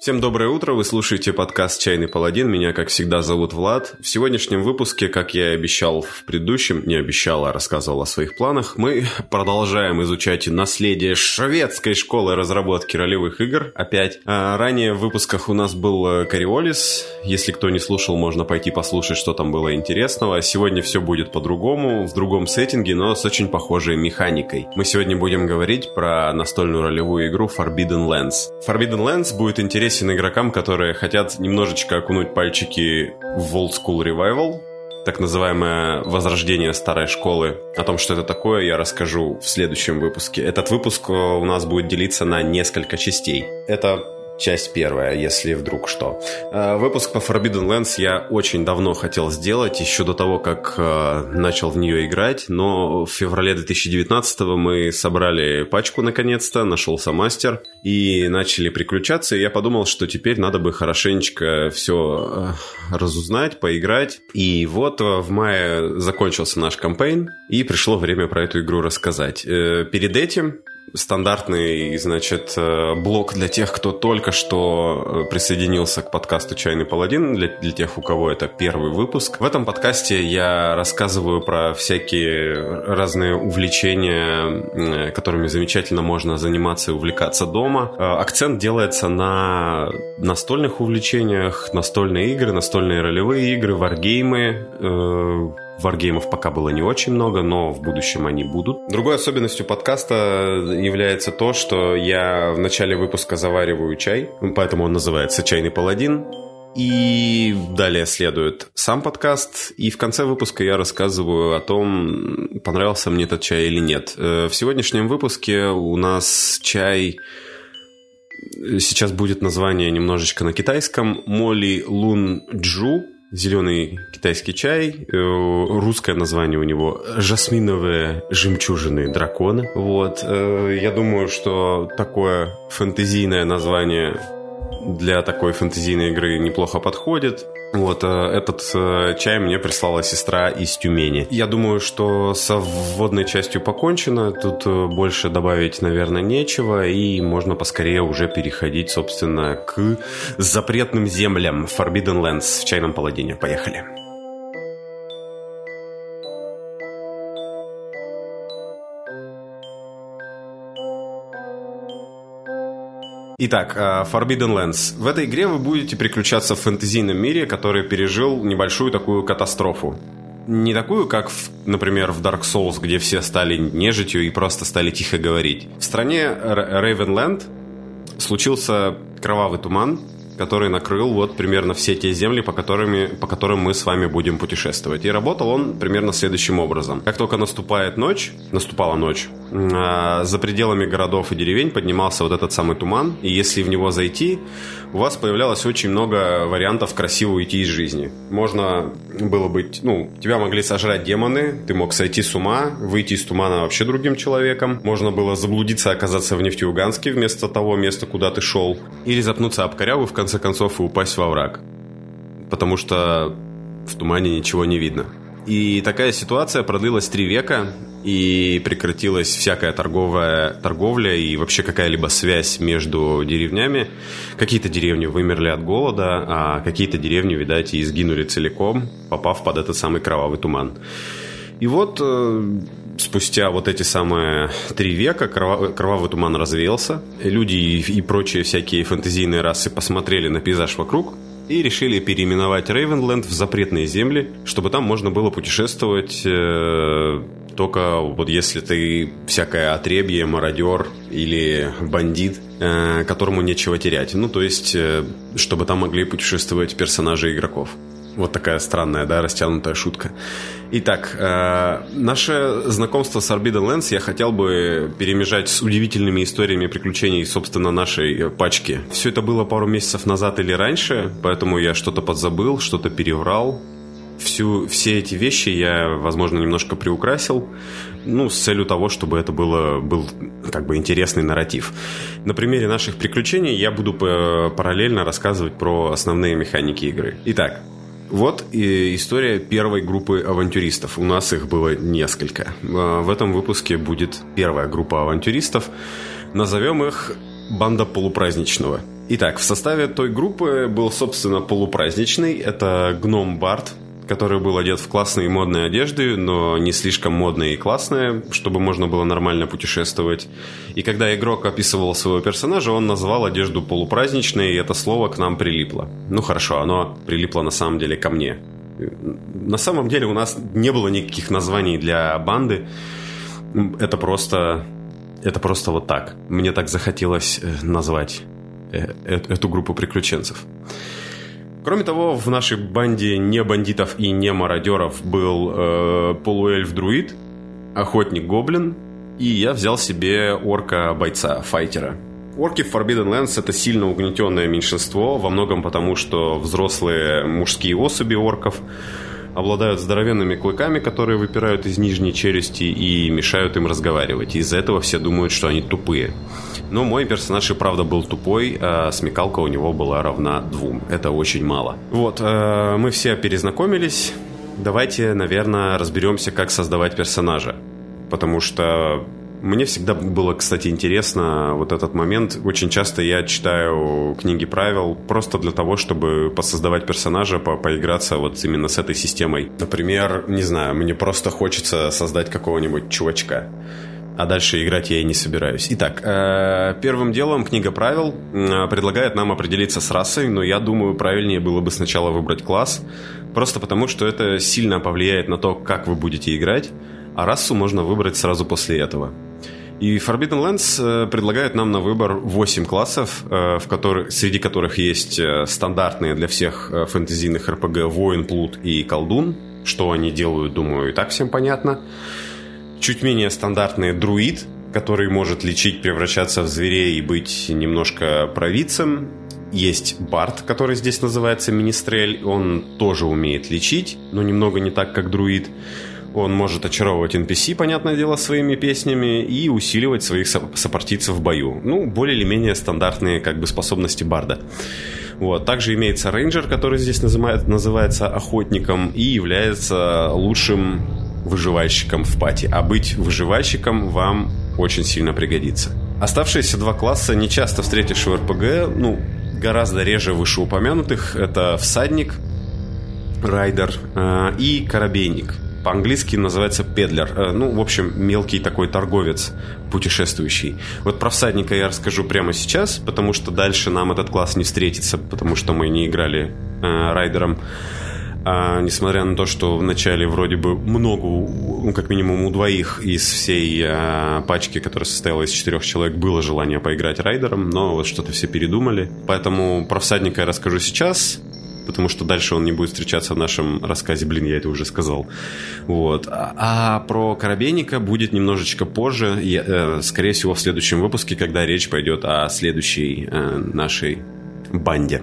Всем доброе утро, вы слушаете подкаст «Чайный паладин», меня, как всегда, зовут Влад. В сегодняшнем выпуске, как я и обещал в предыдущем, не обещал, а рассказывал о своих планах, мы продолжаем изучать наследие шведской школы разработки ролевых игр, опять. А ранее в выпусках у нас был Кориолис, если кто не слушал, можно пойти послушать, что там было интересного. Сегодня все будет по-другому, в другом сеттинге, но с очень похожей механикой. Мы сегодня будем говорить про настольную ролевую игру Forbidden Lands. Forbidden Lands будет интересен интересен игрокам, которые хотят немножечко окунуть пальчики в Old School Revival, так называемое возрождение старой школы. О том, что это такое, я расскажу в следующем выпуске. Этот выпуск у нас будет делиться на несколько частей. Это часть первая, если вдруг что. Э, выпуск по Forbidden Lands я очень давно хотел сделать, еще до того, как э, начал в нее играть, но в феврале 2019 мы собрали пачку наконец-то, нашелся мастер, и начали приключаться, и я подумал, что теперь надо бы хорошенечко все э, разузнать, поиграть. И вот в мае закончился наш кампейн, и пришло время про эту игру рассказать. Перед этим стандартный, значит, э, блок для тех, кто только что э, присоединился к подкасту «Чайный паладин», для, для тех, у кого это первый выпуск. В этом подкасте я рассказываю про всякие разные увлечения, э, которыми замечательно можно заниматься и увлекаться дома. Акцент делается на настольных увлечениях, настольные игры, настольные ролевые игры, варгеймы, Варгеймов пока было не очень много, но в будущем они будут. Другой особенностью подкаста является то, что я в начале выпуска завариваю чай, поэтому он называется «Чайный паладин». И далее следует сам подкаст, и в конце выпуска я рассказываю о том, понравился мне этот чай или нет. Э, в сегодняшнем выпуске у нас чай сейчас будет название немножечко на китайском Моли Лун Джу зеленый китайский чай. Э, русское название у него «Жасминовые жемчужины дракона». Вот. Э, я думаю, что такое фэнтезийное название для такой фэнтезийной игры неплохо подходит. Вот э, этот э, чай мне прислала сестра из Тюмени. Я думаю, что со вводной частью покончено. Тут э, больше добавить, наверное, нечего. И можно поскорее уже переходить, собственно, к запретным землям Forbidden Lands в чайном паладине. Поехали. Итак, э, Forbidden Lands. В этой игре вы будете приключаться в фэнтезийном мире, который пережил небольшую такую катастрофу. Не такую, как, в, например, в Dark Souls, где все стали нежитью и просто стали тихо говорить. В стране Рейвенленд случился кровавый туман, который накрыл вот примерно все те земли, по, которыми, по которым мы с вами будем путешествовать. И работал он примерно следующим образом. Как только наступает ночь, наступала ночь, а, за пределами городов и деревень поднимался вот этот самый туман, и если в него зайти, у вас появлялось очень много вариантов красиво уйти из жизни. Можно было быть, ну, тебя могли сожрать демоны, ты мог сойти с ума, выйти из тумана вообще другим человеком, можно было заблудиться, оказаться в Нефтеюганске вместо того места, куда ты шел, или запнуться об коряву, в конце концов, и упасть во враг. Потому что в тумане ничего не видно. И такая ситуация продлилась три века, и прекратилась всякая торговая, торговля и вообще какая-либо связь между деревнями. Какие-то деревни вымерли от голода, а какие-то деревни, видать, и сгинули целиком, попав под этот самый кровавый туман. И вот э, спустя вот эти самые три века кровавый, кровавый туман развеялся. Люди и, и прочие всякие фэнтезийные расы посмотрели на пейзаж вокруг и решили переименовать Рейвенленд в запретные земли, чтобы там можно было путешествовать э, только вот если ты всякое отребье, мародер или бандит, э, которому нечего терять. Ну, то есть, э, чтобы там могли путешествовать персонажи игроков. Вот такая странная, да, растянутая шутка. Итак, э, наше знакомство с Forbidden Lands я хотел бы перемежать с удивительными историями приключений, собственно, нашей пачки. Все это было пару месяцев назад или раньше, поэтому я что-то подзабыл, что-то переврал. Всю, все эти вещи я, возможно, немножко приукрасил, ну, с целью того, чтобы это было, был как бы интересный нарратив. На примере наших приключений я буду параллельно рассказывать про основные механики игры. Итак, вот и история первой группы авантюристов. У нас их было несколько. А, в этом выпуске будет первая группа авантюристов. Назовем их «Банда полупраздничного». Итак, в составе той группы был, собственно, полупраздничный. Это гном Барт, который был одет в классные модные одежды, но не слишком модные и классные, чтобы можно было нормально путешествовать. И когда игрок описывал своего персонажа, он назвал одежду полупраздничной, и это слово к нам прилипло. Ну хорошо, оно прилипло на самом деле ко мне. На самом деле у нас не было никаких названий для банды. Это просто... Это просто вот так. Мне так захотелось э, назвать э, э, эту группу приключенцев. Кроме того, в нашей банде не бандитов и не мародеров был э, полуэльф-друид, охотник-гоблин, и я взял себе орка-бойца, файтера. Орки в Forbidden Lands это сильно угнетенное меньшинство, во многом потому, что взрослые мужские особи орков обладают здоровенными клыками, которые выпирают из нижней челюсти и мешают им разговаривать. Из-за этого все думают, что они тупые. Но мой персонаж и правда был тупой, а смекалка у него была равна двум. Это очень мало. Вот, э, мы все перезнакомились. Давайте, наверное, разберемся, как создавать персонажа. Потому что мне всегда было, кстати, интересно вот этот момент. Очень часто я читаю книги правил просто для того, чтобы посоздавать персонажа, по поиграться вот именно с этой системой. Например, не знаю, мне просто хочется создать какого-нибудь чувачка а дальше играть я и не собираюсь. Итак, э, первым делом книга правил предлагает нам определиться с расой, но я думаю, правильнее было бы сначала выбрать класс, просто потому что это сильно повлияет на то, как вы будете играть, а расу можно выбрать сразу после этого. И Forbidden Lands э, предлагает нам на выбор 8 классов, в которых, среди которых есть стандартные для всех фэнтезийных РПГ воин, плут и колдун. Что они делают, думаю, и так всем понятно чуть менее стандартный друид, который может лечить, превращаться в зверей и быть немножко провидцем. Есть Барт, который здесь называется Министрель. Он тоже умеет лечить, но немного не так, как друид. Он может очаровывать NPC, понятное дело, своими песнями и усиливать своих сопартийцев в бою. Ну, более или менее стандартные как бы способности Барда. Вот. Также имеется рейнджер, который здесь называет, называется охотником и является лучшим выживальщиком в пати, а быть выживальщиком вам очень сильно пригодится. Оставшиеся два класса не часто встретишь в РПГ, ну, гораздо реже вышеупомянутых. Это всадник, райдер э, и корабейник. По-английски называется педлер. Э, ну, в общем, мелкий такой торговец, путешествующий. Вот про всадника я расскажу прямо сейчас, потому что дальше нам этот класс не встретится, потому что мы не играли э, райдером. А, несмотря на то, что вначале вроде бы много, ну, как минимум у двоих из всей а, пачки, которая состояла из четырех человек, было желание поиграть райдером, но вот что-то все передумали. Поэтому про всадника я расскажу сейчас, потому что дальше он не будет встречаться в нашем рассказе. Блин, я это уже сказал. Вот. А, а про Коробейника будет немножечко позже, я, э, скорее всего, в следующем выпуске, когда речь пойдет о следующей э, нашей банде.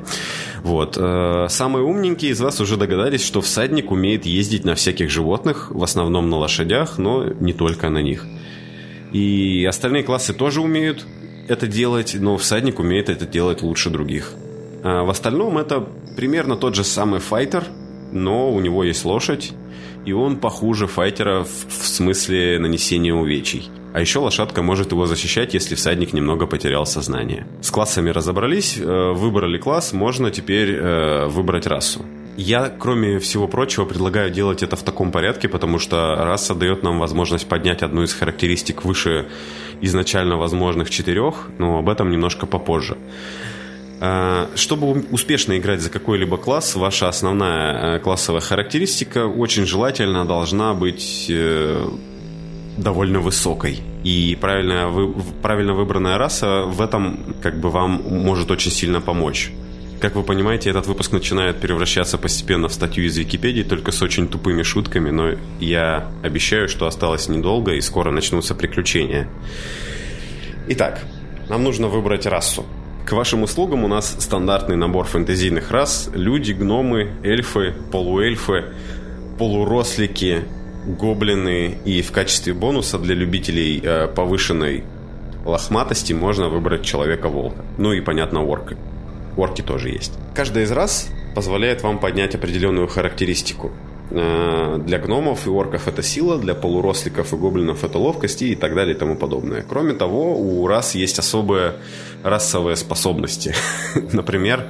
Вот. Э, самые умненькие из вас уже догадались, что всадник умеет ездить на всяких животных, в основном на лошадях, но не только на них. И остальные классы тоже умеют это делать, но всадник умеет это делать лучше других. А в остальном это примерно тот же самый файтер, но у него есть лошадь, и он похуже файтера в, в смысле нанесения увечий. А еще лошадка может его защищать, если всадник немного потерял сознание. С классами разобрались, э, выбрали класс, можно теперь э, выбрать расу. Я, кроме всего прочего, предлагаю делать это в таком порядке, потому что раса дает нам возможность поднять одну из характеристик выше изначально возможных четырех, но об этом немножко попозже. Э, чтобы успешно играть за какой-либо класс, ваша основная классовая характеристика очень желательно должна быть довольно высокой. И правильно, вы, правильно выбранная раса в этом как бы вам может очень сильно помочь. Как вы понимаете, этот выпуск начинает превращаться постепенно в статью из Википедии, только с очень тупыми шутками, но я обещаю, что осталось недолго и скоро начнутся приключения. Итак, нам нужно выбрать расу. К вашим услугам у нас стандартный набор фэнтезийных рас. Люди, гномы, эльфы, полуэльфы, полурослики, гоблины, и в качестве бонуса для любителей э, повышенной лохматости можно выбрать Человека-волка. Ну и, понятно, орка. Орки тоже есть. Каждая из раз позволяет вам поднять определенную характеристику. Э, для гномов и орков это сила, для полуросликов и гоблинов это ловкость и так далее и тому подобное. Кроме того, у рас есть особые расовые способности. Например,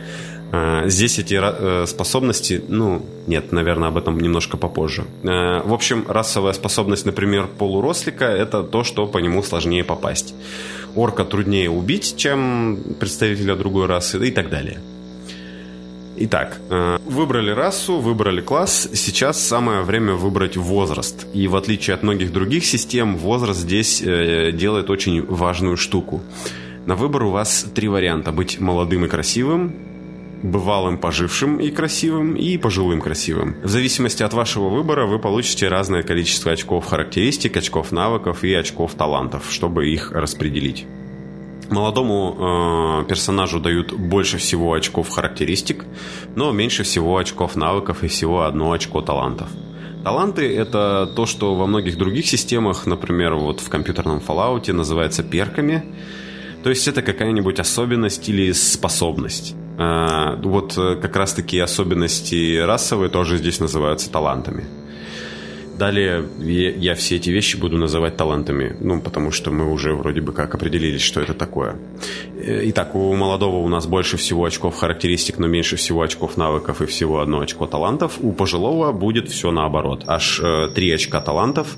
э, Здесь эти э, способности, ну, нет, наверное, об этом немножко попозже. В общем, расовая способность, например, полурослика, это то, что по нему сложнее попасть. Орка труднее убить, чем представителя другой расы и так далее. Итак, э, выбрали расу, выбрали класс. Сейчас самое время выбрать возраст. И в отличие от многих других систем, возраст здесь э, делает очень важную штуку. На выбор у вас три варианта. Быть молодым и красивым, бывалым пожившим и красивым и пожилым красивым. В зависимости от вашего выбора вы получите разное количество очков характеристик, очков навыков и очков талантов, чтобы их распределить. Молодому э, персонажу дают больше всего очков характеристик, но меньше всего очков навыков и всего одно очко талантов. Таланты — это то, что во многих других системах, например, вот в компьютерном Fallout называется перками. То есть это какая-нибудь особенность или способность. Э, вот э, как раз-таки особенности расовые тоже здесь называются талантами. Далее я все эти вещи буду называть талантами, ну, потому что мы уже вроде бы как определились, что это такое. Э, итак, у молодого у нас больше всего очков характеристик, но меньше всего очков навыков и всего одно очко талантов. У пожилого будет все наоборот. Аж э, 3 очка талантов,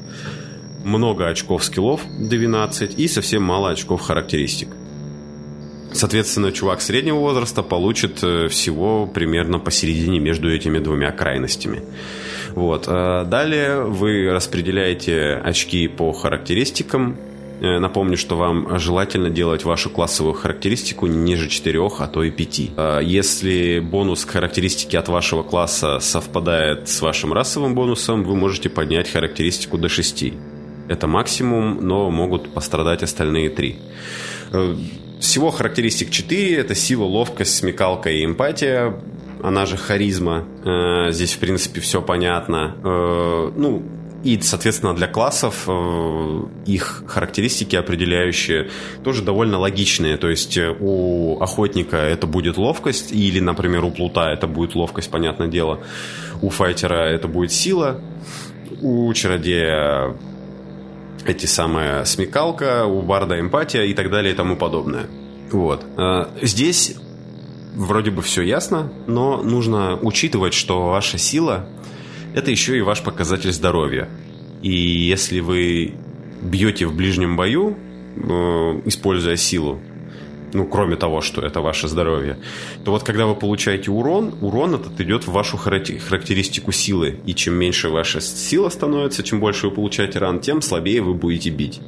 много очков скиллов, 12, и совсем мало очков характеристик. Соответственно, чувак среднего возраста получит э, всего примерно посередине между этими двумя крайностями. Вот. А далее вы распределяете очки по характеристикам. Э, напомню, что вам желательно делать вашу классовую характеристику не ниже 4, а то и 5. А если бонус к характеристике от вашего класса совпадает с вашим расовым бонусом, вы можете поднять характеристику до 6. Это максимум, но могут пострадать остальные 3. Э, всего характеристик 4. Это сила, ловкость, смекалка и эмпатия она же харизма. Э, здесь, в принципе, все понятно. Э, ну, и, соответственно, для классов э, их характеристики определяющие тоже довольно логичные. То есть у охотника это будет ловкость, или, например, у плута это будет ловкость, понятное дело. У файтера это будет сила. У чародея эти самые смекалка, у барда эмпатия и так далее и тому подобное. Вот. Здесь вроде бы все ясно, но нужно учитывать, что ваша сила – это еще и ваш показатель здоровья. И если вы бьете в ближнем бою, э, используя силу, ну, кроме того, что это ваше здоровье, то вот когда вы получаете урон, урон этот идет в вашу характеристику силы. И чем меньше ваша сила становится, чем больше вы получаете ран, тем слабее вы будете бить.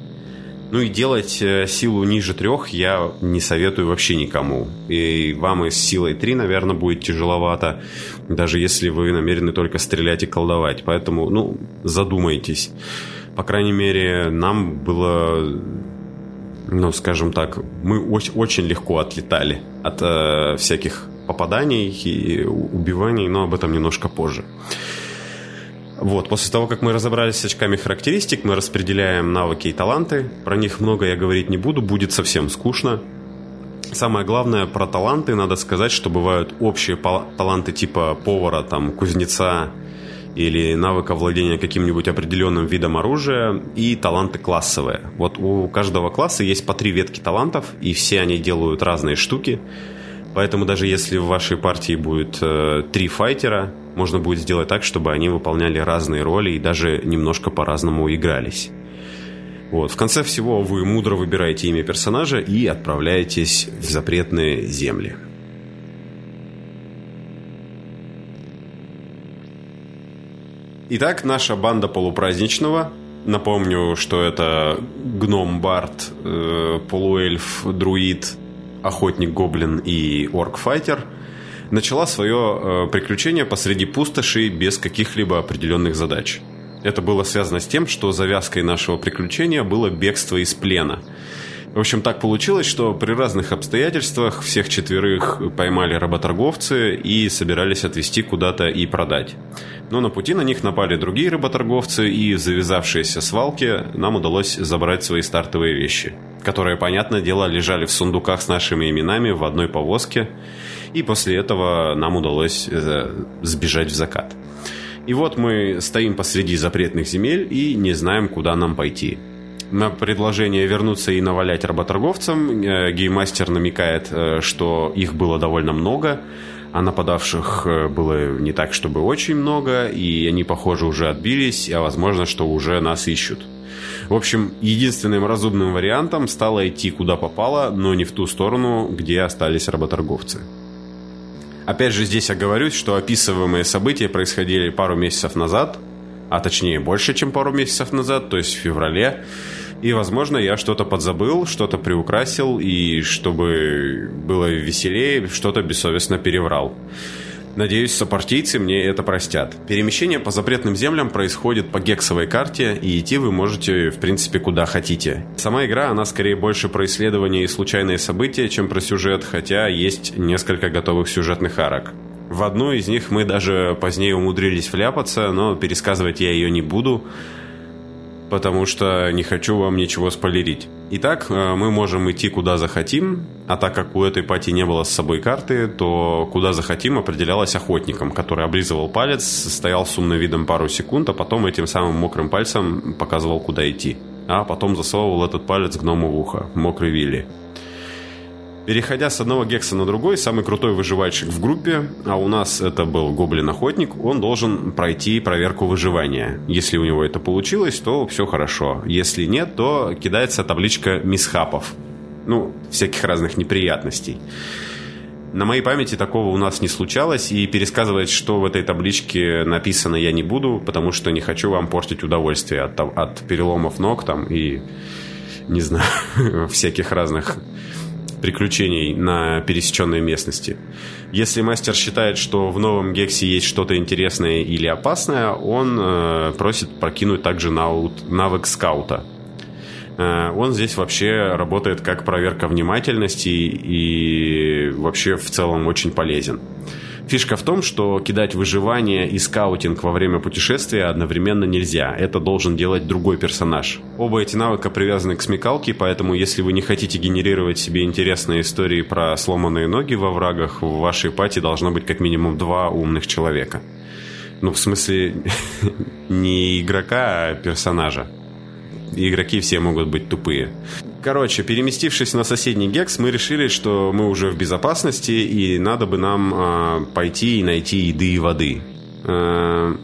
Ну и делать э, силу ниже трех я не советую вообще никому. И вам и с силой 3, наверное, будет тяжеловато, даже если вы намерены только стрелять и колдовать. Поэтому, ну, задумайтесь. По крайней мере, нам было, ну, скажем так, мы очень, легко отлетали от э, всяких попаданий и убиваний, но об этом немножко позже. Вот, после того, как мы разобрались с очками характеристик, мы распределяем навыки и таланты. Про них много я говорить не буду, будет совсем скучно. Самое главное про таланты надо сказать, что бывают общие таланты типа повара, там, кузнеца или навыка владения каким-нибудь определенным видом оружия и таланты классовые. Вот у каждого класса есть по три ветки талантов, и все они делают разные штуки. Поэтому даже если в вашей партии будет э, три файтера, можно будет сделать так, чтобы они выполняли разные роли и даже немножко по-разному игрались. Вот. В конце всего вы мудро выбираете имя персонажа и отправляетесь в запретные земли. Итак, наша банда полупраздничного. Напомню, что это гном-бард, э, полуэльф, друид, охотник-гоблин и орк-файтер – начала свое э, приключение посреди пустоши без каких-либо определенных задач. Это было связано с тем, что завязкой нашего приключения было бегство из плена. В общем, так получилось, что при разных обстоятельствах всех четверых поймали работорговцы и собирались отвезти куда-то и продать. Но на пути на них напали другие работорговцы, и в завязавшейся свалке нам удалось забрать свои стартовые вещи, которые, понятное дело, лежали в сундуках с нашими именами в одной повозке, и после этого нам удалось э, сбежать в закат. И вот мы стоим посреди запретных земель и не знаем, куда нам пойти. На предложение вернуться и навалять работорговцам э, гейммастер намекает, э, что их было довольно много, а нападавших было не так, чтобы очень много, и они, похоже, уже отбились, а возможно, что уже нас ищут. В общем, единственным разумным вариантом стало идти куда попало, но не в ту сторону, где остались работорговцы. Опять же, здесь оговорюсь, что описываемые события происходили пару месяцев назад, а точнее больше, чем пару месяцев назад, то есть в феврале. И, возможно, я что-то подзабыл, что-то приукрасил, и чтобы было веселее, что-то бессовестно переврал. Надеюсь, сопартийцы мне это простят. Перемещение по запретным землям происходит по гексовой карте, и идти вы можете, в принципе, куда хотите. Сама игра, она скорее больше про исследования и случайные события, чем про сюжет, хотя есть несколько готовых сюжетных арок. В одну из них мы даже позднее умудрились вляпаться, но пересказывать я ее не буду потому что не хочу вам ничего спойлерить. Итак, э, мы можем идти куда захотим, а так как у этой пати не было с собой карты, то куда захотим определялось охотником, который облизывал палец, стоял с умным видом пару секунд, а потом этим самым мокрым пальцем показывал, куда идти. А потом засовывал этот палец гному в ухо, мокрый Вилли. Переходя с одного гекса на другой, самый крутой выживальщик в группе, а у нас это был гоблин-охотник, он должен пройти проверку выживания. Если у него это получилось, то все хорошо. Если нет, то кидается табличка мисхапов. Ну, всяких разных неприятностей. На моей памяти такого у нас не случалось, и пересказывать, что в этой табличке написано, я не буду, потому что не хочу вам портить удовольствие от, от переломов ног там и, не знаю, всяких разных приключений на пересеченной местности. Если мастер считает, что в новом Гексе есть что-то интересное или опасное, он э, просит прокинуть также навык скаута. Э, он здесь вообще работает как проверка внимательности и вообще в целом очень полезен. Фишка в том, что кидать выживание и скаутинг во время путешествия одновременно нельзя. Это должен делать другой персонаж. Оба эти навыка привязаны к смекалке, поэтому если вы не хотите генерировать себе интересные истории про сломанные ноги во врагах, в вашей пати должно быть как минимум два умных человека. Ну, в смысле, не игрока, а персонажа. Игроки все могут быть тупые. Короче, переместившись на соседний гекс, мы решили, что мы уже в безопасности, и надо бы нам э, пойти и найти еды и воды. Э,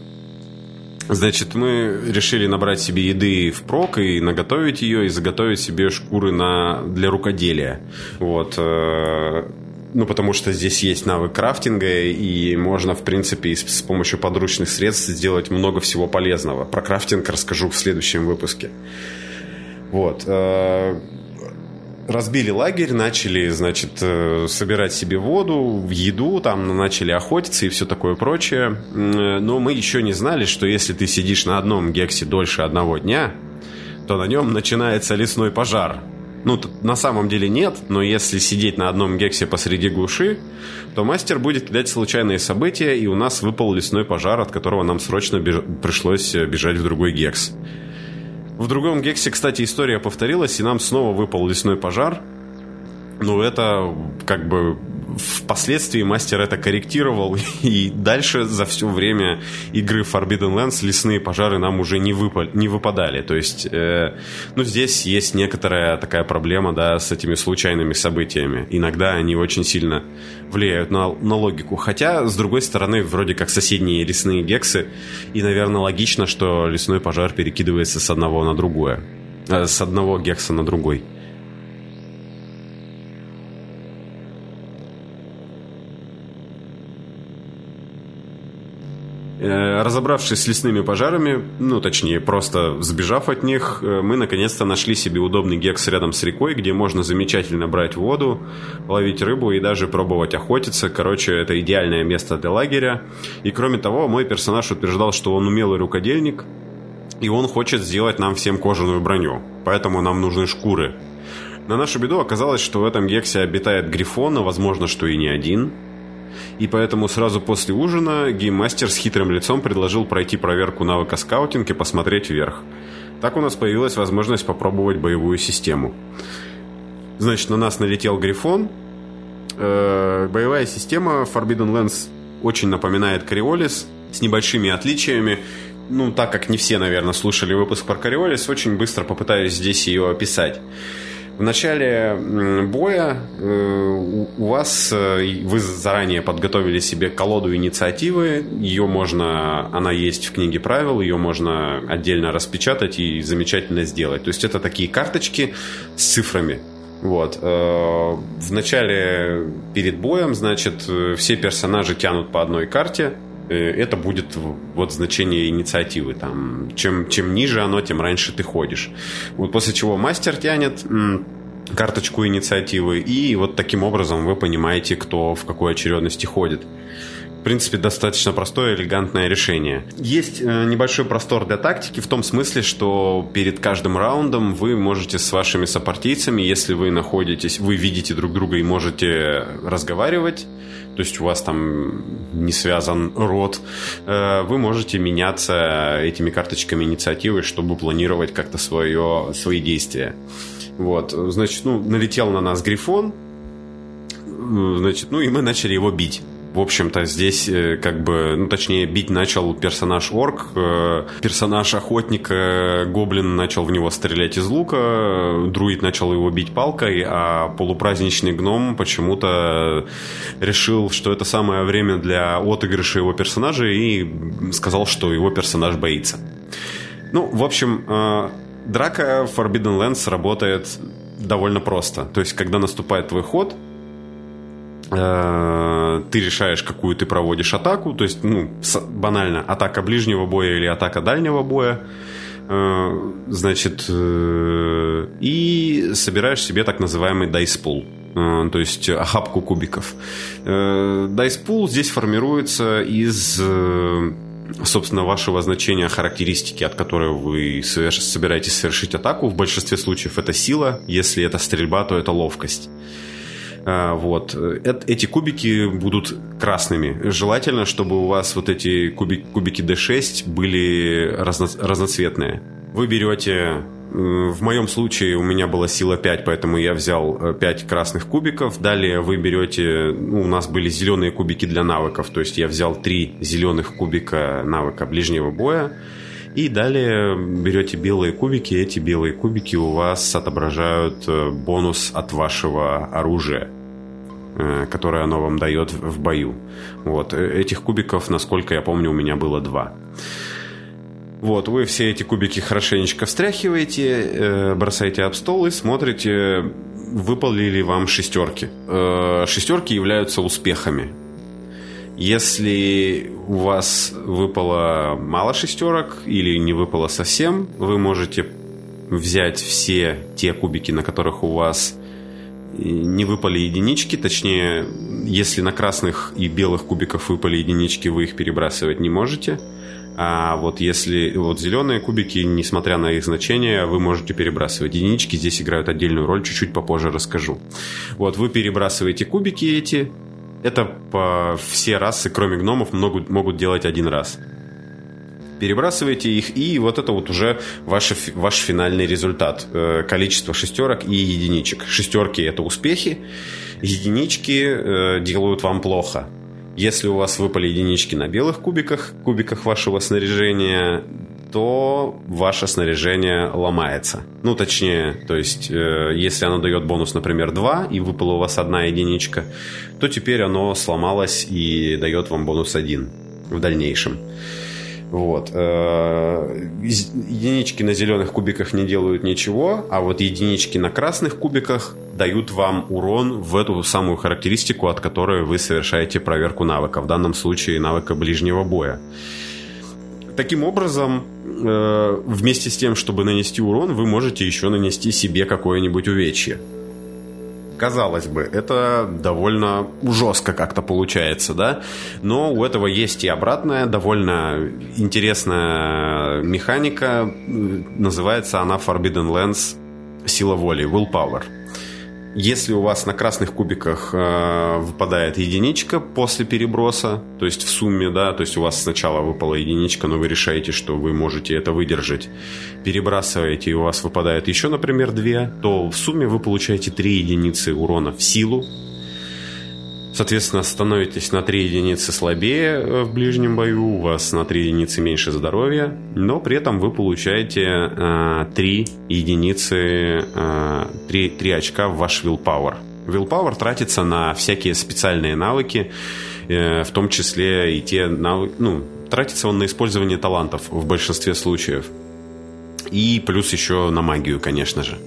значит, мы решили набрать себе еды в прок и наготовить ее, и заготовить себе шкуры на, для рукоделия. Вот. Э, ну, потому что здесь есть навык крафтинга, и можно, в принципе, с помощью подручных средств сделать много всего полезного. Про крафтинг расскажу в следующем выпуске. Вот. Э, разбили лагерь, начали, значит, э, собирать себе воду, еду, там начали охотиться и все такое прочее. Но мы еще не знали, что если ты сидишь на одном гексе дольше одного дня, то на нем начинается лесной пожар. Ну, на самом деле нет, но если сидеть на одном гексе посреди глуши, то мастер будет кидать случайные события, и у нас выпал лесной пожар, от которого нам срочно беж... пришлось э, бежать в другой гекс. В другом гексе, кстати, история повторилась, и нам снова выпал лесной пожар. Ну, это как бы впоследствии мастер это корректировал, и дальше за все время игры Forbidden Lands лесные пожары нам уже не, выпали, не выпадали. То есть, э, ну, здесь есть некоторая такая проблема, да, с этими случайными событиями. Иногда они очень сильно влияют на, на логику. Хотя, с другой стороны, вроде как соседние лесные гексы, и, наверное, логично, что лесной пожар перекидывается с одного на другое. Э, с одного гекса на другой. Разобравшись с лесными пожарами, ну, точнее, просто сбежав от них, э, мы наконец-то нашли себе удобный гекс рядом с рекой, где можно замечательно брать воду, ловить рыбу и даже пробовать охотиться. Короче, это идеальное место для лагеря. И кроме того, мой персонаж утверждал, что он умелый рукодельник, и он хочет сделать нам всем кожаную броню. Поэтому нам нужны шкуры. На нашу беду оказалось, что в этом гексе обитает грифон, а возможно, что и не один – и поэтому сразу после ужина гейммастер с хитрым лицом предложил пройти проверку навыка скаутинг и посмотреть вверх. Так у нас появилась возможность попробовать боевую систему. Значит, на нас налетел Грифон. Э, боевая система Forbidden Lands очень напоминает Криолис. с небольшими отличиями. Ну, так как не все, наверное, слушали выпуск про Кориолис, очень быстро попытаюсь здесь ее описать. В начале боя э, у вас э, вы заранее подготовили себе колоду инициативы. Ее можно, она есть в книге правил, ее можно отдельно распечатать и замечательно сделать. То есть это такие карточки с цифрами. Вот. Э, в начале перед боем, значит, все персонажи тянут по одной карте. Это будет вот значение инициативы. Там, чем, чем ниже оно, тем раньше ты ходишь. Вот после чего мастер тянет карточку инициативы, и вот таким образом вы понимаете, кто в какой очередности ходит. В принципе, достаточно простое, элегантное решение. Есть э, небольшой простор для тактики в том смысле, что перед каждым раундом вы можете с вашими сопартийцами, если вы находитесь, вы видите друг друга и можете разговаривать, то есть у вас там не связан рот, э, вы можете меняться этими карточками инициативы, чтобы планировать как-то свое, свои действия. Вот, значит, ну, налетел на нас Грифон, значит, ну и мы начали его бить. В общем-то, здесь э, как бы, ну, точнее, бить начал персонаж орк, э, персонаж охотник, гоблин начал в него стрелять из лука, друид начал его бить палкой, а полупраздничный гном почему-то решил, что это самое время для отыгрыша его персонажа и сказал, что его персонаж боится. Ну, в общем, э, драка Forbidden Lands работает довольно просто. То есть, когда наступает твой ход, э, ты решаешь, какую ты проводишь атаку, то есть, ну, банально, атака ближнего боя или атака дальнего боя, э, значит, э, и собираешь себе так называемый pool, то есть охапку кубиков. Pool здесь формируется из собственно, вашего значения характеристики, от которой вы соверш... собираетесь совершить атаку. В большинстве случаев это сила, если это стрельба, то это ловкость. А, вот. Эти кубики будут красными. Желательно, чтобы у вас вот эти кубики, кубики D6 были разно... разноцветные. Вы берете в моем случае у меня была сила 5, поэтому я взял 5 э, красных кубиков. Далее вы берете, ну, у нас были зеленые кубики для навыков, то есть я взял 3 зеленых кубика навыка ближнего боя. И далее берете белые кубики, эти белые кубики у вас отображают э, бонус от вашего оружия которое оно вам дает в бою. Вот. Этих кубиков, насколько я помню, у меня было два. Вот, вы все эти кубики хорошенечко встряхиваете, э, бросаете об стол и смотрите, выпали ли вам шестерки. Э, шестерки являются успехами. Если у вас выпало мало шестерок или не выпало совсем, вы можете взять все те кубики, на которых у вас не выпали единички, точнее, если на красных и белых кубиках выпали единички, вы их перебрасывать не можете – а вот если вот зеленые кубики, несмотря на их значение, вы можете перебрасывать. Единички здесь играют отдельную роль, чуть-чуть попозже расскажу. Вот вы перебрасываете кубики эти. Это по все расы, кроме гномов, могут, могут делать один раз. Перебрасываете их, и вот это вот уже ваш, ваш финальный результат. Э, количество шестерок и единичек. Шестерки это успехи, единички э, делают вам плохо. Если у вас выпали единички на белых кубиках, кубиках вашего снаряжения, то ваше снаряжение ломается. Ну, точнее, то есть, э, если оно дает бонус, например, 2, и выпала у вас одна единичка, то теперь оно сломалось и дает вам бонус 1 в дальнейшем. Вот. Э, единички на зеленых кубиках не делают ничего, а вот единички на красных кубиках дают вам урон в эту самую характеристику, от которой вы совершаете проверку навыка, в данном случае навыка ближнего боя. Таким образом, э, вместе с тем, чтобы нанести урон, вы можете еще нанести себе какое-нибудь увечье. Казалось бы, это довольно жестко как-то получается, да? Но у этого есть и обратная, довольно интересная механика. Называется она Forbidden Lens сила воли, willpower. Если у вас на красных кубиках э, выпадает единичка после переброса, то есть в сумме, да, то есть у вас сначала выпала единичка, но вы решаете, что вы можете это выдержать, перебрасываете, и у вас выпадает еще, например, две, то в сумме вы получаете три единицы урона в силу, Соответственно, становитесь на 3 единицы слабее э, в ближнем бою, у вас на 3 единицы меньше здоровья, но при этом вы получаете э, 3 единицы, э, 3, 3 очка в ваш willpower. Willpower тратится на всякие специальные навыки, э, в том числе и те навыки, ну, тратится он на использование талантов в большинстве случаев. И плюс еще на магию, конечно же.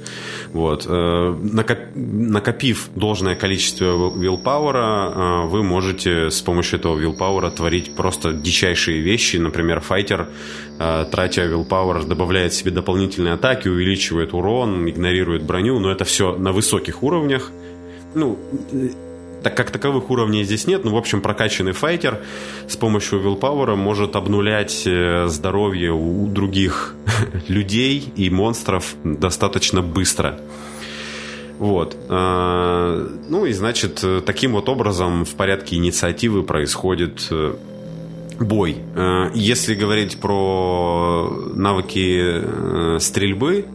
Вот. Э, накопив должное количество вилпауэра, вы можете с помощью этого вилпауэра творить просто дичайшие вещи. Например, файтер, э, тратя вилпауэр, добавляет себе дополнительные атаки, увеличивает урон, игнорирует броню, но это все на высоких уровнях. Ну, так как таковых уровней здесь нет, ну, в общем, прокачанный файтер с помощью вилпауэра может обнулять э, здоровье у других людей и монстров достаточно быстро. Вот. А, ну и, значит, таким вот образом в порядке инициативы происходит э, бой. Если говорить про навыки э, стрельбы,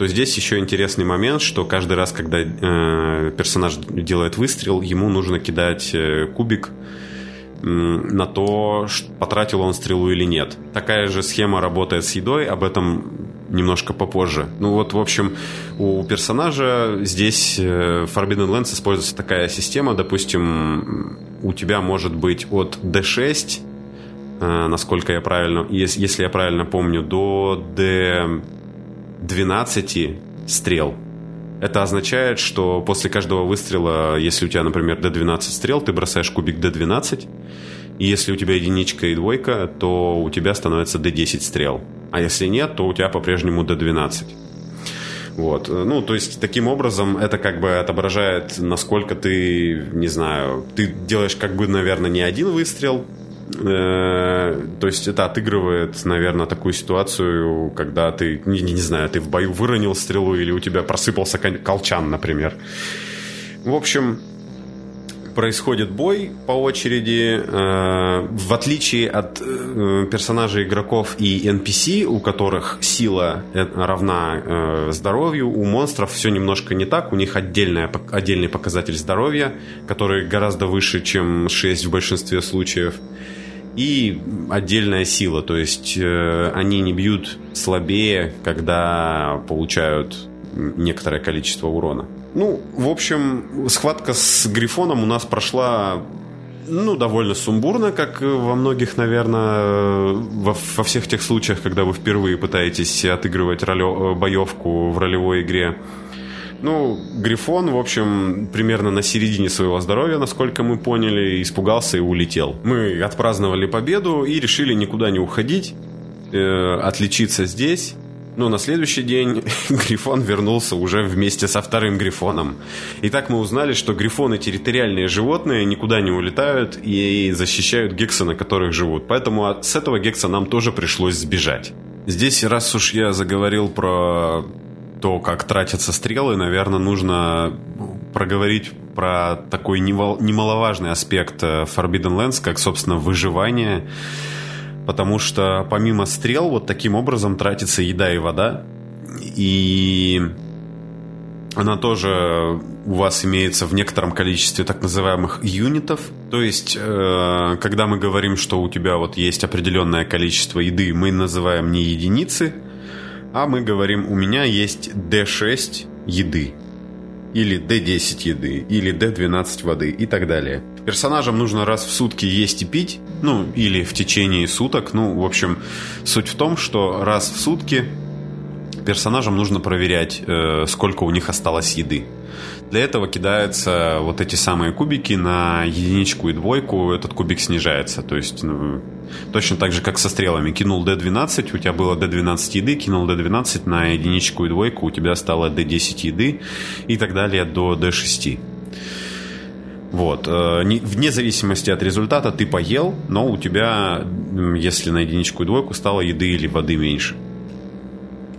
то здесь еще интересный момент, что каждый раз, когда э, персонаж делает выстрел, ему нужно кидать э, кубик э, на то, потратил он стрелу или нет. Такая же схема работает с едой, об этом немножко попозже. Ну вот, в общем, у персонажа здесь э, в Forbidden Lands используется такая система, допустим, у тебя может быть от D6, э, насколько я правильно, если я правильно помню, до D 12 стрел. Это означает, что после каждого выстрела, если у тебя, например, D12 стрел, ты бросаешь кубик D12, и если у тебя единичка и двойка, то у тебя становится D10 стрел. А если нет, то у тебя по-прежнему D12. Вот. Ну, то есть, таким образом, это как бы отображает, насколько ты, не знаю, ты делаешь как бы, наверное, не один выстрел, то есть это отыгрывает, наверное, такую ситуацию, когда ты, не, не знаю, ты в бою выронил стрелу или у тебя просыпался колчан, например. В общем, происходит бой по очереди. Э, в отличие от э, персонажей игроков и NPC, у которых сила равна здоровью, у монстров все немножко не так. У них отдельная, отдельный показатель здоровья, который гораздо выше, чем 6 в большинстве случаев и отдельная сила, то есть э, они не бьют слабее, когда получают некоторое количество урона. Ну, в общем, схватка с Грифоном у нас прошла ну, довольно сумбурно, как во многих, наверное, во, во всех тех случаях, когда вы впервые пытаетесь отыгрывать ролё, боевку в ролевой игре. Ну, Грифон, в общем, примерно на середине своего здоровья, насколько мы поняли, испугался и улетел. Мы отпраздновали победу и решили никуда не уходить, э, отличиться здесь. Но на следующий день Грифон вернулся уже вместе со вторым Грифоном. И так мы узнали, что Грифоны территориальные животные, никуда не улетают и защищают гексы, на которых живут. Поэтому с этого гекса нам тоже пришлось сбежать. Здесь, раз уж я заговорил про то, как тратятся стрелы, наверное, нужно проговорить про такой немаловажный аспект э, Forbidden Lands, как, собственно, выживание. Потому что помимо стрел, вот таким образом тратится еда и вода. И она тоже у вас имеется в некотором количестве так называемых юнитов. То есть, э, когда мы говорим, что у тебя вот есть определенное количество еды, мы называем не единицы, а мы говорим, у меня есть D6 еды, или D10 еды, или D12 воды и так далее. Персонажам нужно раз в сутки есть и пить, ну, или в течение суток. Ну, в общем, суть в том, что раз в сутки персонажам нужно проверять, э, сколько у них осталось еды. Для этого кидаются вот эти самые кубики на единичку и двойку, этот кубик снижается. То есть ну, точно так же, как со стрелами. Кинул D12, у тебя было D12 еды, кинул D12 на единичку и двойку, у тебя стало D10 еды и так далее до D6. Вот. Э, вне зависимости от результата ты поел, но у тебя, если на единичку и двойку, стало еды или воды меньше.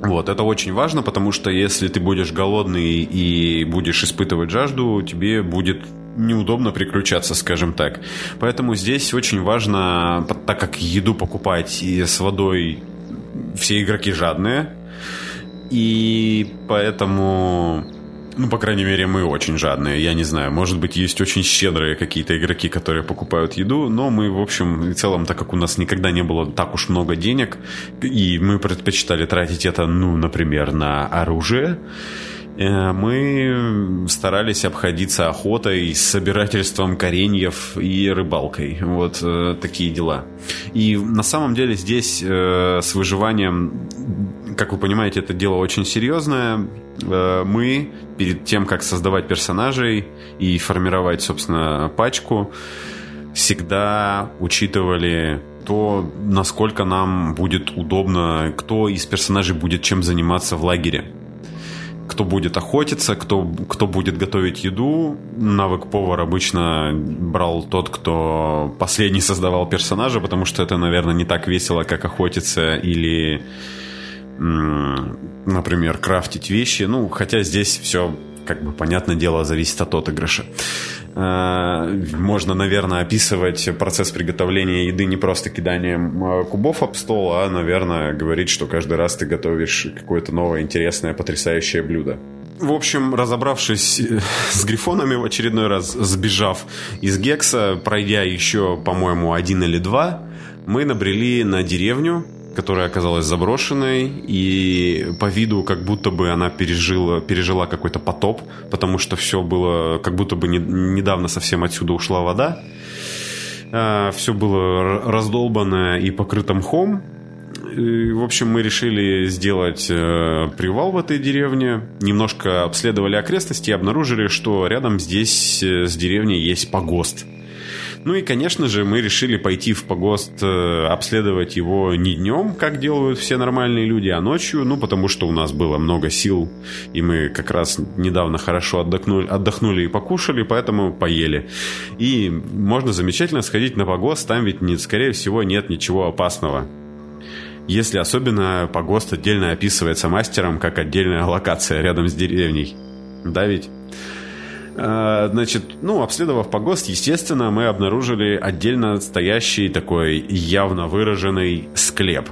Вот, это очень важно, потому что если ты будешь голодный и будешь испытывать жажду, тебе будет неудобно приключаться, скажем так. Поэтому здесь очень важно, так как еду покупать и с водой все игроки жадные, и поэтому Ну, по крайней мере, мы очень жадные. Я не знаю, может быть, есть очень щедрые какие-то игроки, которые покупают еду, но мы, в общем и целом, так как у нас никогда не было так уж много денег, и мы предпочитали тратить это, ну, например, на оружие, Э, мы старались обходиться охотой, собирательством кореньев и рыбалкой. Вот э, такие дела. И на самом деле здесь э, с выживанием, как вы понимаете, это дело очень серьезное. Мы перед тем, как создавать персонажей и формировать, собственно, пачку, всегда учитывали то, насколько нам будет удобно, кто из персонажей будет чем заниматься в лагере кто будет охотиться, кто, кто будет готовить еду. Навык повар обычно брал тот, кто последний создавал персонажа, потому что это, наверное, не так весело, как охотиться или, например, крафтить вещи. Ну, хотя здесь все, как бы, понятное дело, зависит от отыгрыша. Э, можно, наверное, описывать процесс приготовления еды не просто киданием э, кубов об стол, а, наверное, говорить, что каждый раз ты готовишь какое-то новое, интересное, потрясающее блюдо. В общем, разобравшись э, с грифонами в очередной раз, сбежав из Гекса, пройдя еще, по-моему, один или два, мы набрели на деревню, которая оказалась заброшенной, и по виду как будто бы она пережила, пережила какой-то потоп, потому что все было, как будто бы не, недавно совсем отсюда ушла вода. А, все было раздолбано и покрыто мхом. И, в общем, мы решили сделать э, привал в этой деревне. Немножко обследовали окрестности и обнаружили, что рядом здесь э, с деревней есть погост – ну и, конечно же, мы решили пойти в погост, э, обследовать его не днем, как делают все нормальные люди, а ночью, ну потому что у нас было много сил, и мы как раз недавно хорошо отдохнули, отдохнули и покушали, поэтому поели. И можно замечательно сходить на погост, там ведь, не, скорее всего, нет ничего опасного если особенно погост отдельно описывается мастером как отдельная локация рядом с деревней. Да ведь? Э, значит, ну, обследовав погост, естественно, мы обнаружили отдельно стоящий такой явно выраженный склеп.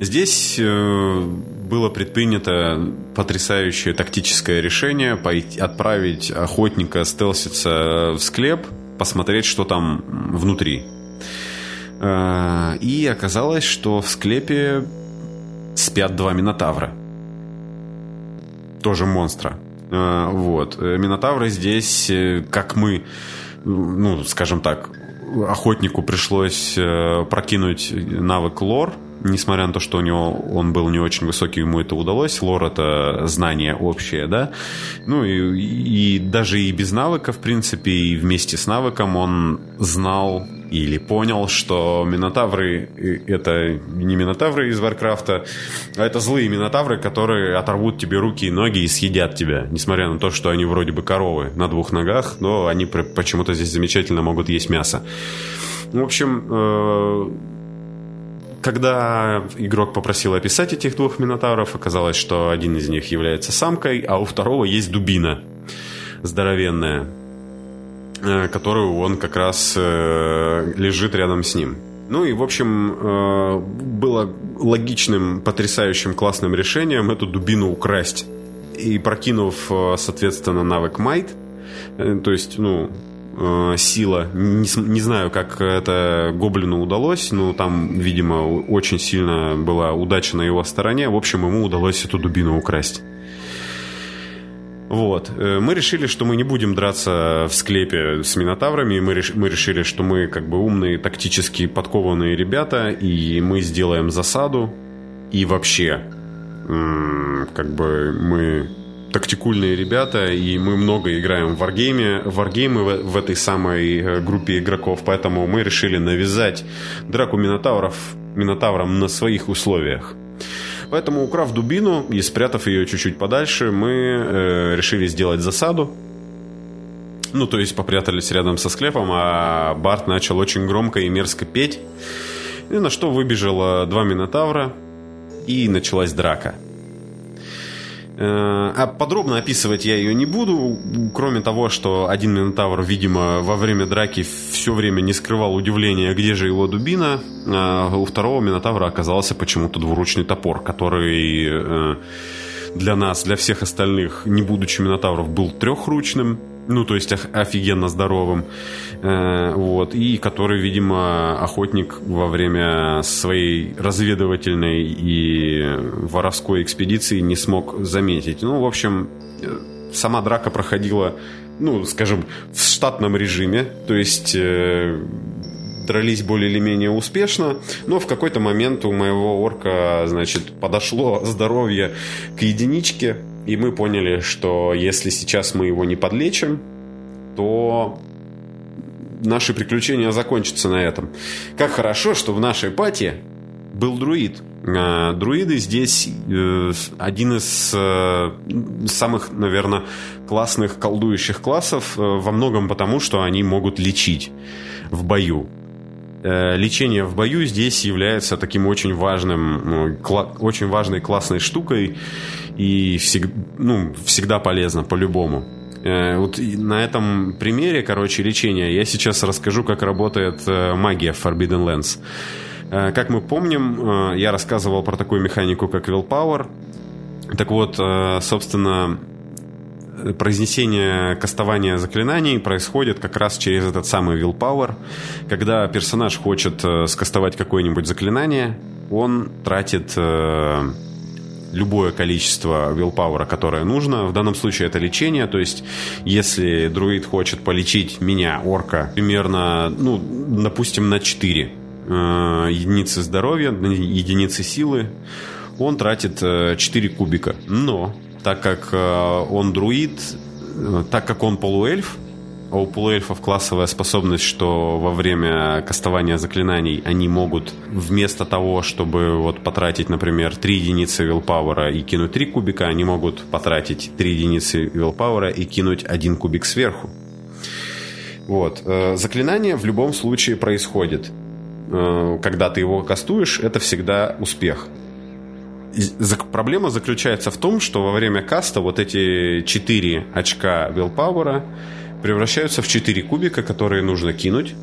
Здесь э, было предпринято потрясающее тактическое решение пойти, отправить охотника стелситься в склеп, посмотреть, что там внутри. Э, и оказалось, что в склепе спят два минотавра. Тоже монстра. Э, вот. Э, Минотавры здесь, э, как мы, ну, скажем так, охотнику пришлось прокинуть навык лор, несмотря на то, что у него он был не очень высокий, ему это удалось. Лор это знание общее, да. Ну и, и даже и без навыка, в принципе, и вместе с навыком он знал или понял, что минотавры это не минотавры из Варкрафта, а это злые минотавры, которые оторвут тебе руки и ноги и съедят тебя, несмотря на то, что они вроде бы коровы на двух ногах, но они почему-то здесь замечательно могут есть мясо. В общем, э, когда игрок попросил описать этих двух минотавров, оказалось, что один из них является самкой, а у второго есть дубина здоровенная, которую он как раз э, лежит рядом с ним. Ну и, в общем, э, было логичным, потрясающим, классным решением эту дубину украсть. И прокинув, соответственно, навык Might, то есть, ну, э, сила. Не, не знаю, как это Гоблину удалось, но там, видимо, очень сильно была удача на его стороне. В общем, ему удалось эту дубину украсть. Вот. Э, мы решили, что мы не будем драться в склепе с минотаврами. Мы, реш... мы решили, что мы как бы умные, тактически подкованные ребята, и мы сделаем засаду. И вообще, как бы мы тактикульные ребята, и мы много играем в варгейме, варгеймы в, в этой самой э, группе игроков, поэтому мы решили навязать драку минотавров минотаврам на своих условиях. Поэтому, украв дубину и спрятав ее чуть-чуть подальше, мы э, решили сделать засаду. Ну, то есть попрятались рядом со склепом, а Барт начал очень громко и мерзко петь. И на что выбежало два минотавра, и началась драка. Э, а подробно описывать я ее не буду, кроме того, что один Минотавр, видимо, во время драки все время не скрывал удивления, где же его дубина, а у второго Минотавра оказался почему-то двуручный топор, который, э, для нас, для всех остальных, не будучи Минотавров, был трехручным, ну, то есть офигенно здоровым, э, вот, и который, видимо, охотник во время своей разведывательной и воровской экспедиции не смог заметить. Ну, в общем, э, сама драка проходила, ну, скажем, в штатном режиме, то есть э, дрались более или менее успешно, но в какой-то момент у моего орка, значит, подошло здоровье к единичке, и мы поняли, что если сейчас мы его не подлечим, то наши приключения закончатся на этом. Как хорошо, что в нашей пати был друид. А, друиды здесь э, один из э, самых, наверное, классных колдующих классов э, во многом потому, что они могут лечить в бою. Лечение в бою здесь является таким очень важным, очень важной классной штукой и всег, ну, всегда полезно по-любому. Э, вот на этом примере, короче, лечения я сейчас расскажу, как работает э, магия в Forbidden Lands. Э, как мы помним, я рассказывал про такую механику, как Willpower. Так вот, собственно, произнесение кастования заклинаний происходит как раз через этот самый willpower. Когда персонаж хочет скастовать какое-нибудь заклинание, он тратит любое количество willpower, которое нужно. В данном случае это лечение, то есть если друид хочет полечить меня, орка, примерно, ну, допустим, на 4 э, единицы здоровья, единицы силы, он тратит э, 4 кубика. Но, так как э, он друид, э, так как он полуэльф, а у полуэльфов классовая способность, что во время кастования заклинаний они могут вместо того, чтобы вот потратить, например, 3 единицы вилпауэра и кинуть 3 кубика, они могут потратить 3 единицы вилпауэра и кинуть 1 кубик сверху. Вот. Э, заклинание в любом случае происходит. Э, когда ты его кастуешь, это всегда успех. Проблема заключается в том, что во время каста вот эти 4 очка вилпауэра превращаются в 4 кубика, которые нужно кинуть.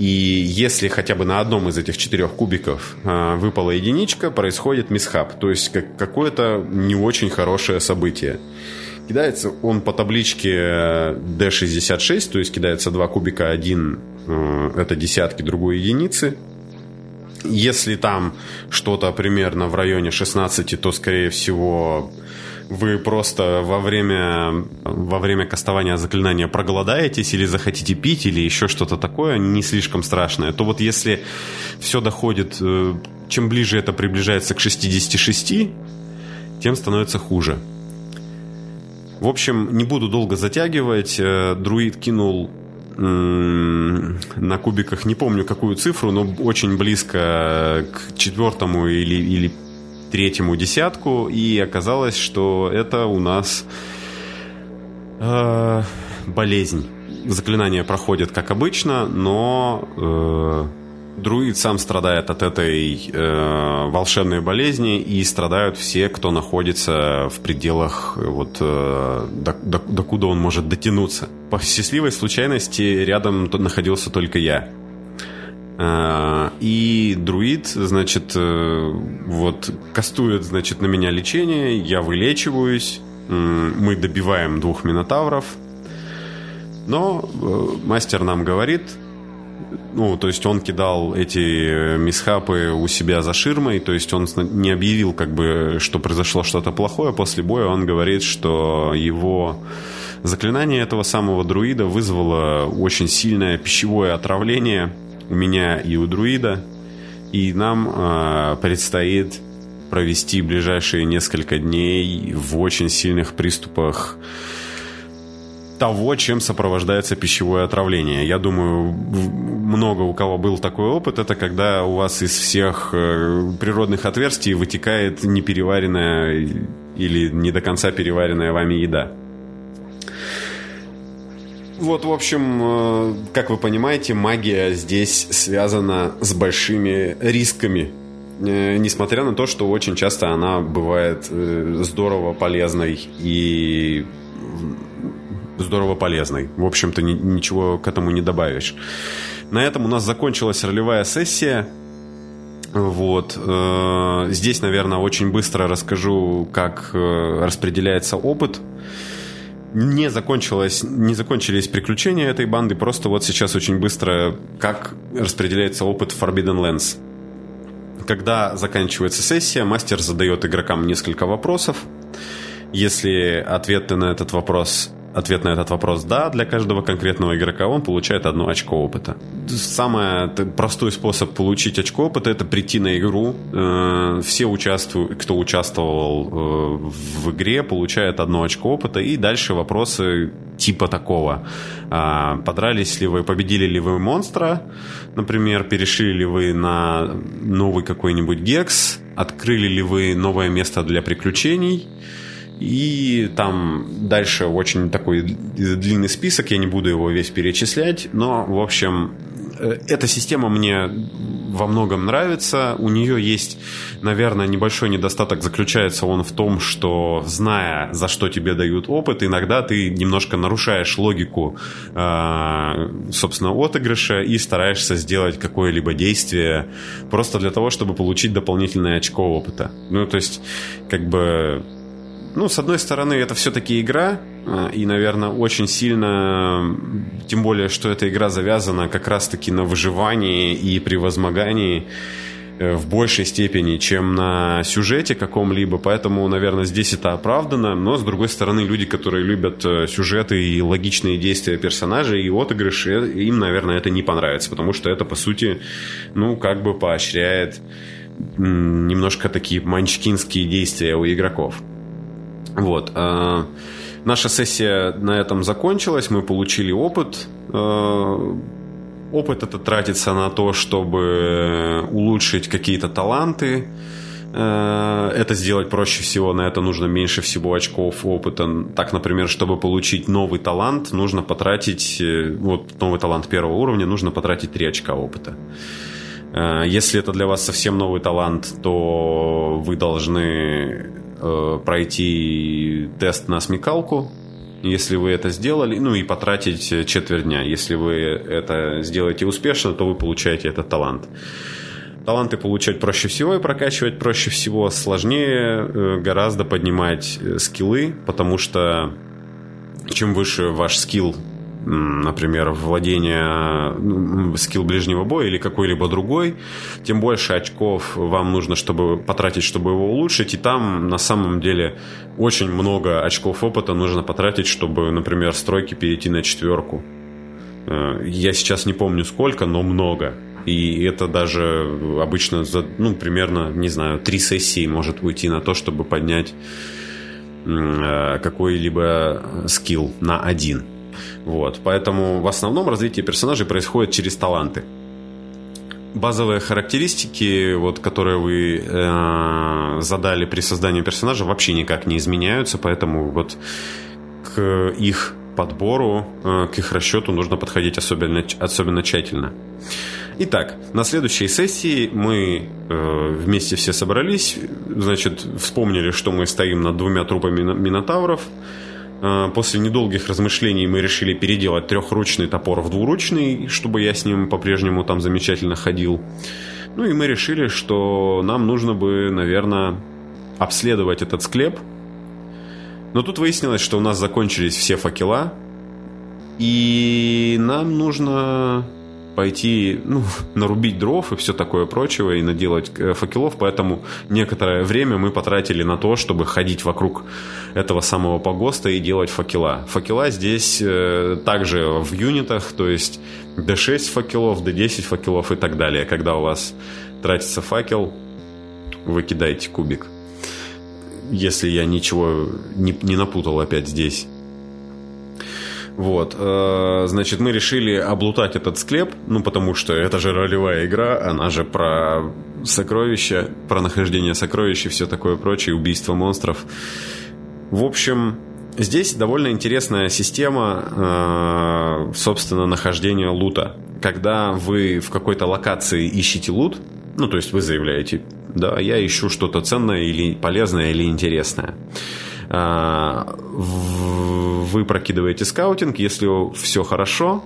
И если хотя бы на одном из этих четырех кубиков э, выпала единичка, происходит мисхаб, то есть как, какое-то не очень хорошее событие. Кидается он по табличке D66, то есть кидается два кубика, один э, это десятки, другой единицы. Если там что-то примерно в районе 16, то, скорее всего, вы просто во время, во время кастования заклинания проголодаетесь или захотите пить, или еще что-то такое не слишком страшное, то вот если все доходит, э, чем ближе это приближается к 66, тем становится хуже. В общем, не буду долго затягивать. Э, друид кинул на кубиках, не помню какую цифру, но очень близко к четвертому или, или третьему десятку, и оказалось, что это у нас э, болезнь. Заклинание проходит как обычно, но э, друид сам страдает от этой э, волшебной болезни, и страдают все, кто находится в пределах, вот, э, до, до, докуда он может дотянуться. По счастливой случайности рядом находился только я. А, и друид, значит, э, вот кастует, значит, на меня лечение, я вылечиваюсь, мы добиваем двух минотавров, но э, мастер нам говорит, ну, то есть он кидал эти мисхапы у себя за ширмой, то есть он не объявил, как бы, что произошло что-то плохое. После боя он говорит, что его заклинание этого самого друида вызвало очень сильное пищевое отравление – у меня и у друида. И нам э, предстоит провести ближайшие несколько дней в очень сильных приступах того, чем сопровождается пищевое отравление. Я думаю, много у кого был такой опыт, это когда у вас из всех э, природных отверстий вытекает непереваренная или не до конца переваренная вами еда. Вот, в общем, э, как вы понимаете, магия здесь связана с большими рисками. Э, несмотря на то, что очень часто она бывает э, здорово полезной и здорово полезной. В общем-то, ничего к этому не добавишь. На этом у нас закончилась ролевая сессия. Вот. Здесь, наверное, очень быстро расскажу, как распределяется опыт. Не, закончилось, не закончились приключения этой банды, просто вот сейчас очень быстро, как распределяется опыт Forbidden Lands. Когда заканчивается сессия, мастер задает игрокам несколько вопросов. Если ответы на этот вопрос ответ на этот вопрос «да» для каждого конкретного игрока, он получает одно очко опыта. Самый простой способ получить очко опыта – это прийти на игру. Э, все, участвуют, кто участвовал э, в игре, получает одно очко опыта, и дальше вопросы типа такого. А, подрались ли вы, победили ли вы монстра, например, перешли ли вы на новый какой-нибудь гекс, открыли ли вы новое место для приключений – и там дальше очень такой длинный список, я не буду его весь перечислять, но, в общем, э, эта система мне во многом нравится. У нее есть, наверное, небольшой недостаток заключается он в том, что зная, за что тебе дают опыт, иногда ты немножко нарушаешь логику, э, собственно, отыгрыша и стараешься сделать какое-либо действие просто для того, чтобы получить дополнительное очко опыта. Ну, то есть, как бы ну, с одной стороны, это все-таки игра, а, и, наверное, очень сильно, тем более, что эта игра завязана как раз-таки на выживании и превозмогании э, в большей степени, чем на сюжете каком-либо, поэтому, наверное, здесь это оправдано, но, с другой стороны, люди, которые любят э, сюжеты и логичные действия персонажей и отыгрыши, э, им, наверное, это не понравится, потому что это, по сути, ну, как бы поощряет немножко такие манчкинские действия у игроков. Вот. Э, наша сессия на этом закончилась, мы получили опыт. Э, опыт это тратится на то, чтобы улучшить какие-то таланты. Э, это сделать проще всего, на это нужно меньше всего очков опыта. Так, например, чтобы получить новый талант, нужно потратить, вот новый талант первого уровня, нужно потратить 3 очка опыта. Если это для вас совсем новый талант, то вы должны э, пройти тест на смекалку, если вы это сделали, ну и потратить четверть дня. Если вы это сделаете успешно, то вы получаете этот талант. Таланты получать проще всего и прокачивать проще всего. Сложнее э, гораздо поднимать э, скиллы, потому что чем выше ваш скилл например, владение скилл ближнего боя или какой-либо другой, тем больше очков вам нужно, чтобы потратить, чтобы его улучшить. И там на самом деле очень много очков опыта нужно потратить, чтобы, например, стройки перейти на четверку. Э, я сейчас не помню сколько, но много. И это даже обычно за, ну, примерно, не знаю, три сессии может уйти на то, чтобы поднять э, какой-либо скилл на один. Вот, поэтому в основном развитие персонажей происходит через таланты. Базовые характеристики, вот, которые вы э, задали при создании персонажа, вообще никак не изменяются, поэтому вот к их подбору, э, к их расчету нужно подходить особенно, особенно тщательно. Итак, на следующей сессии мы э, вместе все собрались, значит, вспомнили, что мы стоим над двумя трупами минотавров, после недолгих размышлений мы решили переделать трехручный топор в двуручный, чтобы я с ним по-прежнему там замечательно ходил. Ну и мы решили, что нам нужно бы, наверное, обследовать этот склеп. Но тут выяснилось, что у нас закончились все факела, и нам нужно пойти, ну, нарубить дров и все такое прочего, и наделать э, факелов, поэтому некоторое время мы потратили на то, чтобы ходить вокруг этого самого погоста и делать факела. Факела здесь э, также в юнитах, то есть D6 факелов, D10 факелов и так далее. Когда у вас тратится факел, вы кидаете кубик. Если я ничего не, не напутал опять здесь. Вот, э, значит, мы решили облутать этот склеп, ну, потому что это же ролевая игра, она же про сокровища, про нахождение сокровищ и все такое прочее, убийство монстров. В общем, здесь довольно интересная система, э, собственно, нахождения лута. Когда вы в какой-то локации ищете лут, ну, то есть вы заявляете, да, я ищу что-то ценное или полезное или интересное. А, вы прокидываете скаутинг, если все хорошо,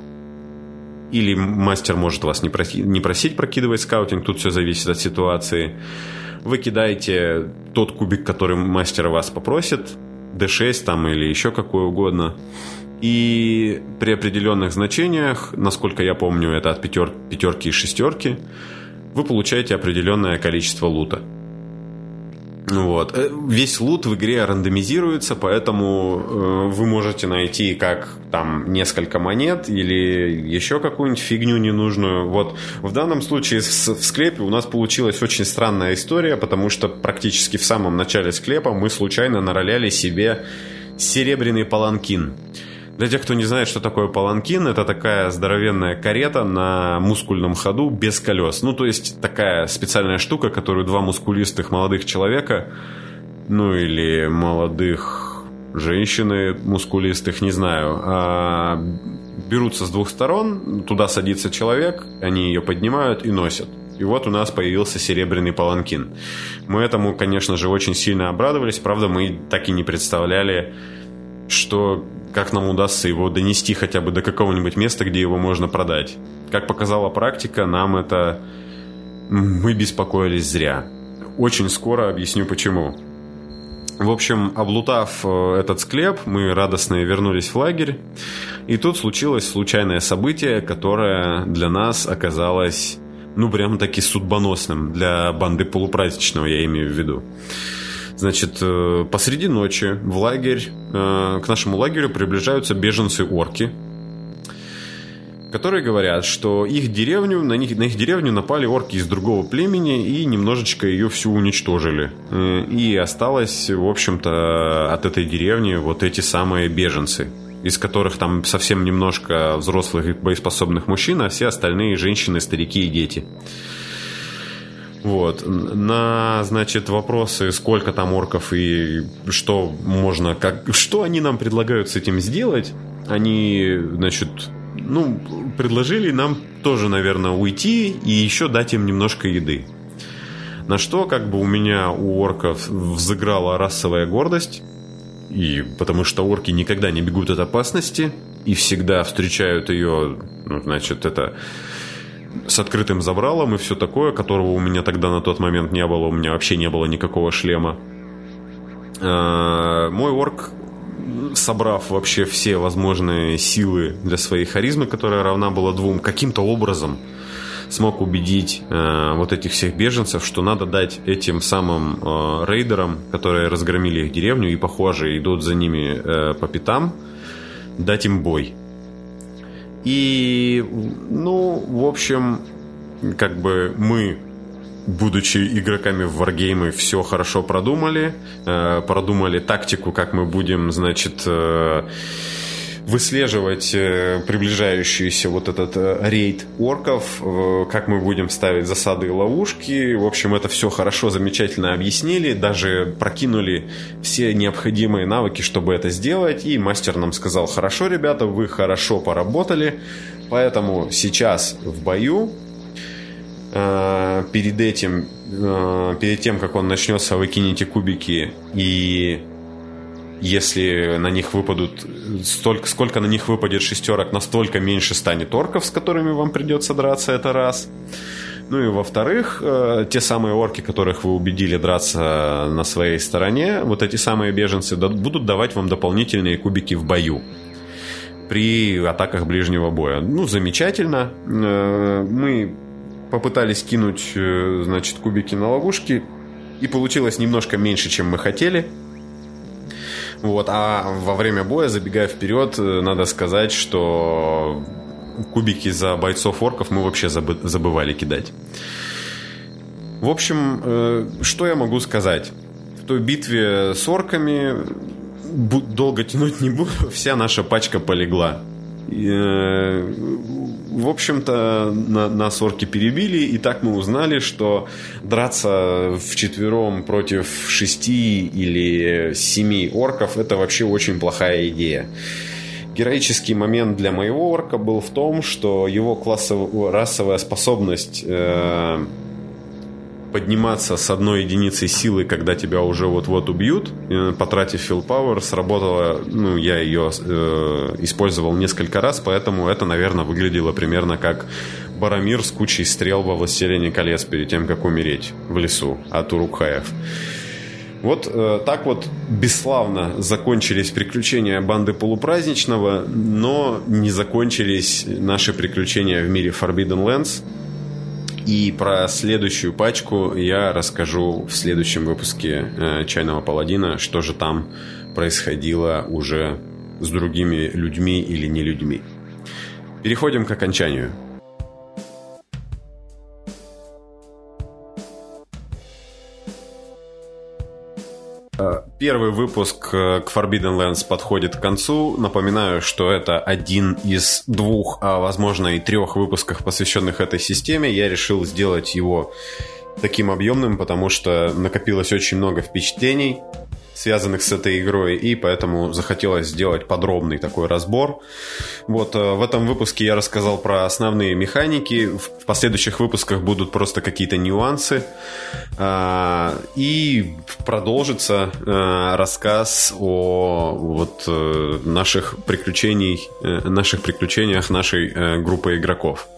или мастер может вас не просить, не просить прокидывать скаутинг, тут все зависит от ситуации. Вы кидаете тот кубик, который мастер вас попросит, D6 там или еще какой угодно. И при определенных значениях, насколько я помню, это от пятер, пятерки и шестерки, вы получаете определенное количество лута. Вот. Э, весь лут в игре рандомизируется, поэтому э, вы можете найти как там несколько монет или еще какую-нибудь фигню ненужную. Вот в данном случае в, в склепе у нас получилась очень странная история, потому что практически в самом начале склепа мы случайно нароляли себе серебряный паланкин. Для тех, кто не знает, что такое паланкин, это такая здоровенная карета на мускульном ходу без колес. Ну, то есть такая специальная штука, которую два мускулистых молодых человека, ну или молодых женщины мускулистых, не знаю, а, берутся с двух сторон, туда садится человек, они ее поднимают и носят. И вот у нас появился серебряный паланкин. Мы этому, конечно же, очень сильно обрадовались. Правда, мы так и не представляли, что как нам удастся его донести хотя бы до какого-нибудь места, где его можно продать. Как показала практика, нам это... Мы беспокоились зря. Очень скоро объясню почему. В общем, облутав э, этот склеп, мы радостно вернулись в лагерь. И тут случилось случайное событие, которое для нас оказалось, ну, прям таки судьбоносным. Для банды полупраздничного, я имею в виду. Значит, э, посреди ночи в лагерь, э, к нашему лагерю приближаются беженцы-орки, которые говорят, что их деревню, на, них, на их деревню напали орки из другого племени и немножечко ее всю уничтожили. Э, и осталось, в общем-то, от этой деревни вот эти самые беженцы, из которых там совсем немножко взрослых и боеспособных мужчин, а все остальные женщины, старики и дети. Вот. На, значит, вопросы, сколько там орков и что можно, как, что они нам предлагают с этим сделать, они, значит, ну, предложили нам тоже, наверное, уйти и еще дать им немножко еды. На что, как бы, у меня, у орков взыграла расовая гордость, и потому что орки никогда не бегут от опасности и всегда встречают ее, ну, значит, это с открытым забралом и все такое, которого у меня тогда на тот момент не было, у меня вообще не было никакого шлема. А, мой орк, собрав вообще все возможные силы для своей харизмы, которая равна была двум, каким-то образом смог убедить э, вот этих всех беженцев, что надо дать этим самым э, рейдерам, которые разгромили их деревню и, похоже, идут за ними по пятам, дать им бой. И, ну, в общем, как бы мы будучи игроками в варгеймы, все хорошо продумали, э, продумали тактику, как мы будем, значит, э, выслеживать э, приближающийся вот этот э, рейд орков, э, как мы будем ставить засады и ловушки. В общем, это все хорошо, замечательно объяснили, даже прокинули все необходимые навыки, чтобы это сделать. И мастер нам сказал, хорошо, ребята, вы хорошо поработали, поэтому сейчас в бою перед этим, перед тем, как он начнется, вы кинете кубики и если на них выпадут столько, сколько на них выпадет шестерок, настолько меньше станет орков, с которыми вам придется драться, это раз. Ну и во-вторых, э, те самые орки, которых вы убедили драться на своей стороне, вот эти самые беженцы будут давать вам дополнительные кубики в бою при атаках ближнего боя. Ну, замечательно. Э, мы попытались кинуть, э, значит, кубики на ловушки, и получилось немножко меньше, чем мы хотели – вот, а во время боя, забегая вперед, э, надо сказать, что кубики за бойцов орков мы вообще забывали кидать. В общем, э, что я могу сказать? В той битве с орками долго тянуть не буду, вся наша пачка полегла. Э, в общем-то, на, нас орки перебили, и так мы узнали, что драться в четвером против шести или семи орков – это вообще очень плохая идея. Героический момент для моего орка был в том, что его классовая, расовая способность э, подниматься с одной единицей силы, когда тебя уже вот-вот убьют, э, потратив fill power, сработала, ну, я ее э, использовал несколько раз, поэтому это, наверное, выглядело примерно как Барамир с кучей стрел во «Властелине колец» перед тем, как умереть в лесу от Урукхаев. Вот э, так вот бесславно закончились приключения банды полупраздничного, но не закончились наши приключения в мире Forbidden Lands. И про следующую пачку я расскажу в следующем выпуске э, «Чайного паладина», что же там происходило уже с другими людьми или не людьми. Переходим к окончанию. Первый выпуск э, к Forbidden Lands подходит к концу. Напоминаю, что это один из двух, а возможно и трех выпусков, посвященных этой системе. Я решил сделать его таким объемным, потому что накопилось очень много впечатлений связанных с этой игрой, и поэтому захотелось сделать подробный такой разбор. Вот э, в этом выпуске я рассказал про основные механики, в последующих выпусках будут просто какие-то нюансы, а, и продолжится э, рассказ о вот э, наших приключений, наших приключениях нашей группы игроков.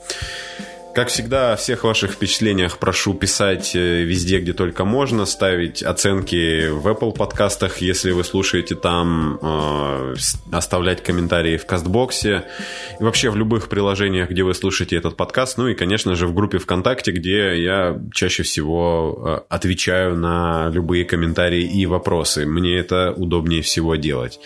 Как всегда, о всех ваших впечатлениях прошу писать э, везде, где только можно, ставить оценки в Apple подкастах, если вы слушаете там, э, оставлять комментарии в Кастбоксе и вообще в любых приложениях, где вы слушаете этот подкаст, ну и, конечно же, в группе ВКонтакте, где я чаще всего э, отвечаю на любые комментарии и вопросы. Мне это удобнее всего делать.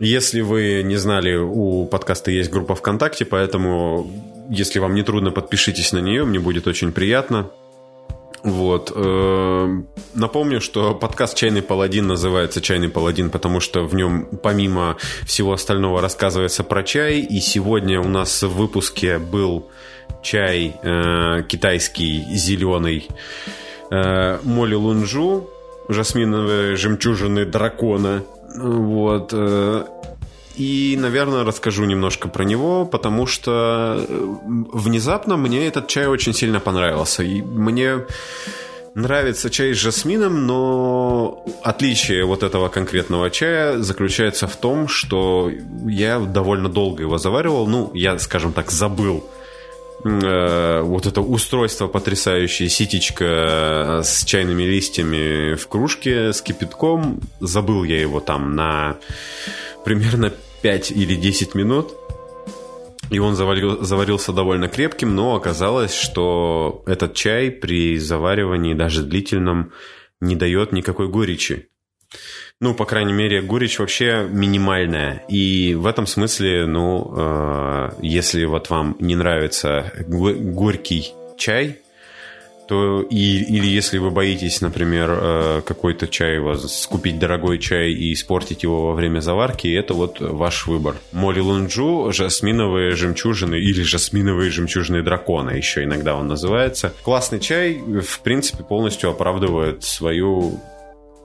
Если вы не знали, у подкаста есть группа ВКонтакте, поэтому, если вам не трудно, подпишитесь на нее, мне будет очень приятно. Вот. Э, напомню, что подкаст «Чайный паладин» называется «Чайный паладин», потому что в нем, помимо всего остального, рассказывается про чай. И сегодня у нас в выпуске был чай э, китайский зеленый э, моли лунжу, жасминовые жемчужины дракона – вот. Э, и, наверное, расскажу немножко про него, потому что э, внезапно мне этот чай очень сильно понравился. И мне нравится чай с жасмином, но отличие вот этого конкретного чая заключается в том, что я довольно долго его заваривал. Ну, я, скажем так, забыл Э, вот это устройство потрясающее, ситечка э, с чайными листьями в кружке с кипятком. Забыл я его там на примерно 5 или 10 минут. И он заварил, заварился довольно крепким, но оказалось, что этот чай при заваривании, даже длительном, не дает никакой горечи. Ну, по крайней мере, горечь вообще минимальная. И в этом смысле, ну, э, если вот вам не нравится горький чай, то и, или если вы боитесь, например, э, какой-то чай, вас купить дорогой чай и испортить его во время заварки, это вот ваш выбор. Моли лунджу, жасминовые жемчужины или жасминовые жемчужные дракона, еще иногда он называется. Классный чай, в принципе, полностью оправдывает свою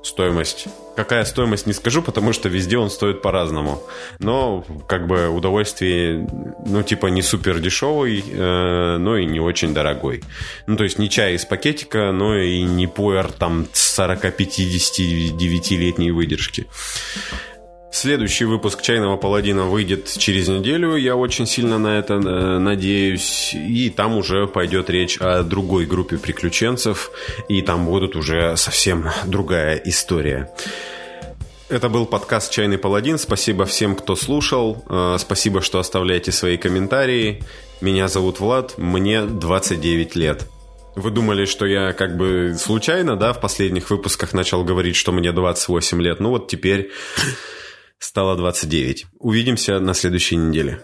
стоимость. Какая стоимость, не скажу, потому что везде он стоит по-разному. Но, как бы, удовольствие, ну, типа, не супер дешевый, э, но и не очень дорогой. Ну, то есть, не чай из пакетика, но и не пуэр там 40-59-летней выдержки. Следующий выпуск «Чайного паладина» выйдет через неделю, я очень сильно на это э, надеюсь. И там уже пойдет речь о другой группе приключенцев, и там будут уже совсем другая история. Это был подкаст «Чайный паладин». Спасибо всем, кто слушал. Э, спасибо, что оставляете свои комментарии. Меня зовут Влад, мне 29 лет. Вы думали, что я как бы случайно, да, в последних выпусках начал говорить, что мне 28 лет. Ну вот теперь стало 29. Увидимся на следующей неделе.